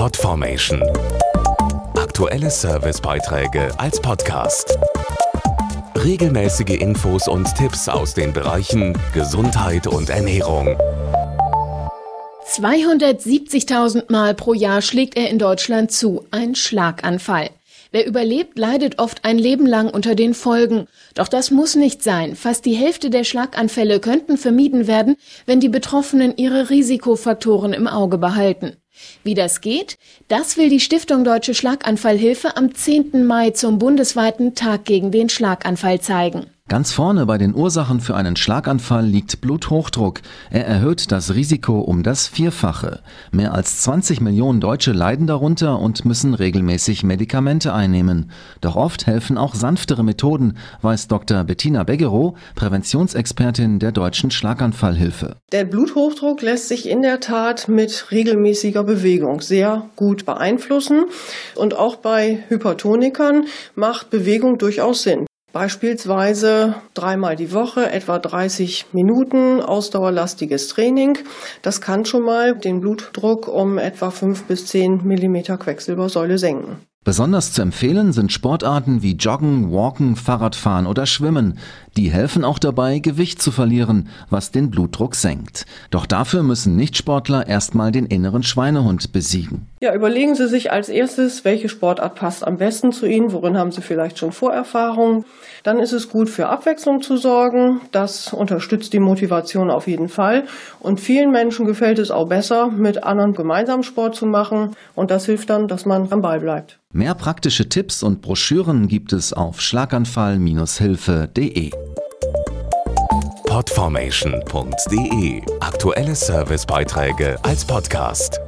Podformation. Aktuelle Servicebeiträge als Podcast. Regelmäßige Infos und Tipps aus den Bereichen Gesundheit und Ernährung. 270.000 Mal pro Jahr schlägt er in Deutschland zu, ein Schlaganfall. Wer überlebt, leidet oft ein Leben lang unter den Folgen. Doch das muss nicht sein. Fast die Hälfte der Schlaganfälle könnten vermieden werden, wenn die Betroffenen ihre Risikofaktoren im Auge behalten. Wie das geht, das will die Stiftung Deutsche Schlaganfallhilfe am 10. Mai zum bundesweiten Tag gegen den Schlaganfall zeigen. Ganz vorne bei den Ursachen für einen Schlaganfall liegt Bluthochdruck. Er erhöht das Risiko um das Vierfache. Mehr als 20 Millionen Deutsche leiden darunter und müssen regelmäßig Medikamente einnehmen. Doch oft helfen auch sanftere Methoden, weiß Dr. Bettina Beggerow, Präventionsexpertin der Deutschen Schlaganfallhilfe. Der Bluthochdruck lässt sich in der Tat mit regelmäßiger Bewegung sehr gut beeinflussen. Und auch bei Hypertonikern macht Bewegung durchaus Sinn. Beispielsweise dreimal die Woche, etwa 30 Minuten ausdauerlastiges Training. Das kann schon mal den Blutdruck um etwa 5 bis 10 Millimeter Quecksilbersäule senken. Besonders zu empfehlen sind Sportarten wie Joggen, Walken, Fahrradfahren oder Schwimmen. Die helfen auch dabei, Gewicht zu verlieren, was den Blutdruck senkt. Doch dafür müssen Nichtsportler erstmal den inneren Schweinehund besiegen. Ja, überlegen Sie sich als erstes, welche Sportart passt am besten zu Ihnen, worin haben Sie vielleicht schon Vorerfahrung. Dann ist es gut für Abwechslung zu sorgen. Das unterstützt die Motivation auf jeden Fall. Und vielen Menschen gefällt es auch besser, mit anderen gemeinsam Sport zu machen. Und das hilft dann, dass man am Ball bleibt. Mehr praktische Tipps und Broschüren gibt es auf schlaganfall-hilfe.de. Podformation.de Aktuelle Servicebeiträge als Podcast.